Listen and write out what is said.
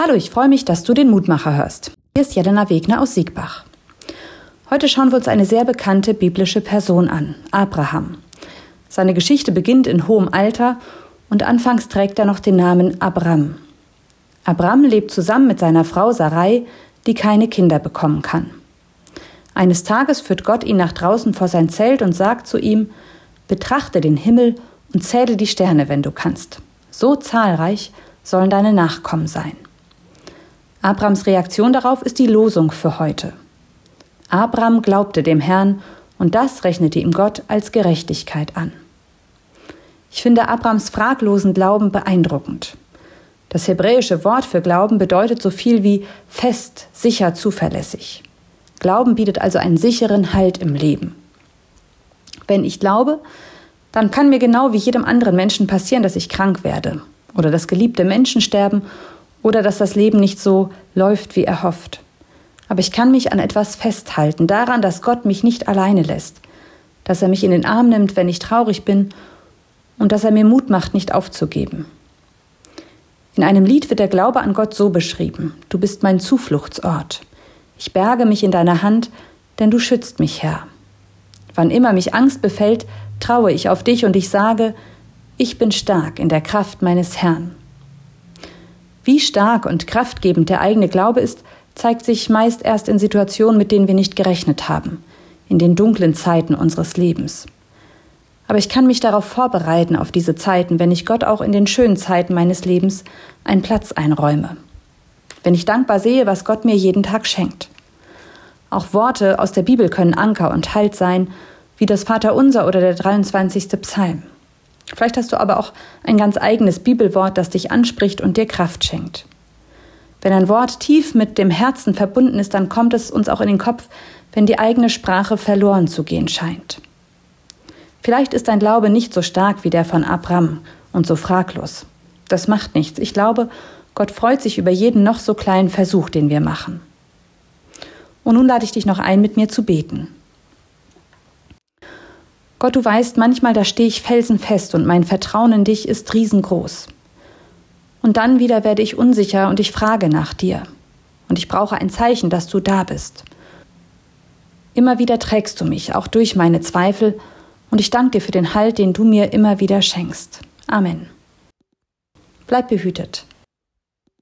Hallo, ich freue mich, dass du den Mutmacher hörst. Hier ist Jelena Wegner aus Siegbach. Heute schauen wir uns eine sehr bekannte biblische Person an, Abraham. Seine Geschichte beginnt in hohem Alter und anfangs trägt er noch den Namen Abram. Abram lebt zusammen mit seiner Frau Sarai, die keine Kinder bekommen kann. Eines Tages führt Gott ihn nach draußen vor sein Zelt und sagt zu ihm, Betrachte den Himmel und zähle die Sterne, wenn du kannst. So zahlreich sollen deine Nachkommen sein. Abrams Reaktion darauf ist die Losung für heute. Abram glaubte dem Herrn und das rechnete ihm Gott als Gerechtigkeit an. Ich finde Abrams fraglosen Glauben beeindruckend. Das hebräische Wort für Glauben bedeutet so viel wie fest, sicher, zuverlässig. Glauben bietet also einen sicheren Halt im Leben. Wenn ich glaube, dann kann mir genau wie jedem anderen Menschen passieren, dass ich krank werde oder dass geliebte Menschen sterben oder dass das Leben nicht so läuft, wie er hofft. Aber ich kann mich an etwas festhalten, daran, dass Gott mich nicht alleine lässt, dass er mich in den Arm nimmt, wenn ich traurig bin und dass er mir Mut macht, nicht aufzugeben. In einem Lied wird der Glaube an Gott so beschrieben, du bist mein Zufluchtsort. Ich berge mich in deiner Hand, denn du schützt mich, Herr. Wann immer mich Angst befällt, traue ich auf dich und ich sage, ich bin stark in der Kraft meines Herrn. Wie stark und kraftgebend der eigene Glaube ist, zeigt sich meist erst in Situationen, mit denen wir nicht gerechnet haben, in den dunklen Zeiten unseres Lebens. Aber ich kann mich darauf vorbereiten, auf diese Zeiten, wenn ich Gott auch in den schönen Zeiten meines Lebens einen Platz einräume. Wenn ich dankbar sehe, was Gott mir jeden Tag schenkt. Auch Worte aus der Bibel können Anker und Halt sein, wie das Vaterunser oder der 23. Psalm. Vielleicht hast du aber auch ein ganz eigenes Bibelwort, das dich anspricht und dir Kraft schenkt. Wenn ein Wort tief mit dem Herzen verbunden ist, dann kommt es uns auch in den Kopf, wenn die eigene Sprache verloren zu gehen scheint. Vielleicht ist dein Glaube nicht so stark wie der von Abraham und so fraglos. Das macht nichts. Ich glaube, Gott freut sich über jeden noch so kleinen Versuch, den wir machen. Und nun lade ich dich noch ein, mit mir zu beten. Gott, du weißt, manchmal da stehe ich felsenfest und mein Vertrauen in dich ist riesengroß. Und dann wieder werde ich unsicher und ich frage nach dir. Und ich brauche ein Zeichen, dass du da bist. Immer wieder trägst du mich, auch durch meine Zweifel, und ich danke dir für den Halt, den du mir immer wieder schenkst. Amen. Bleib behütet.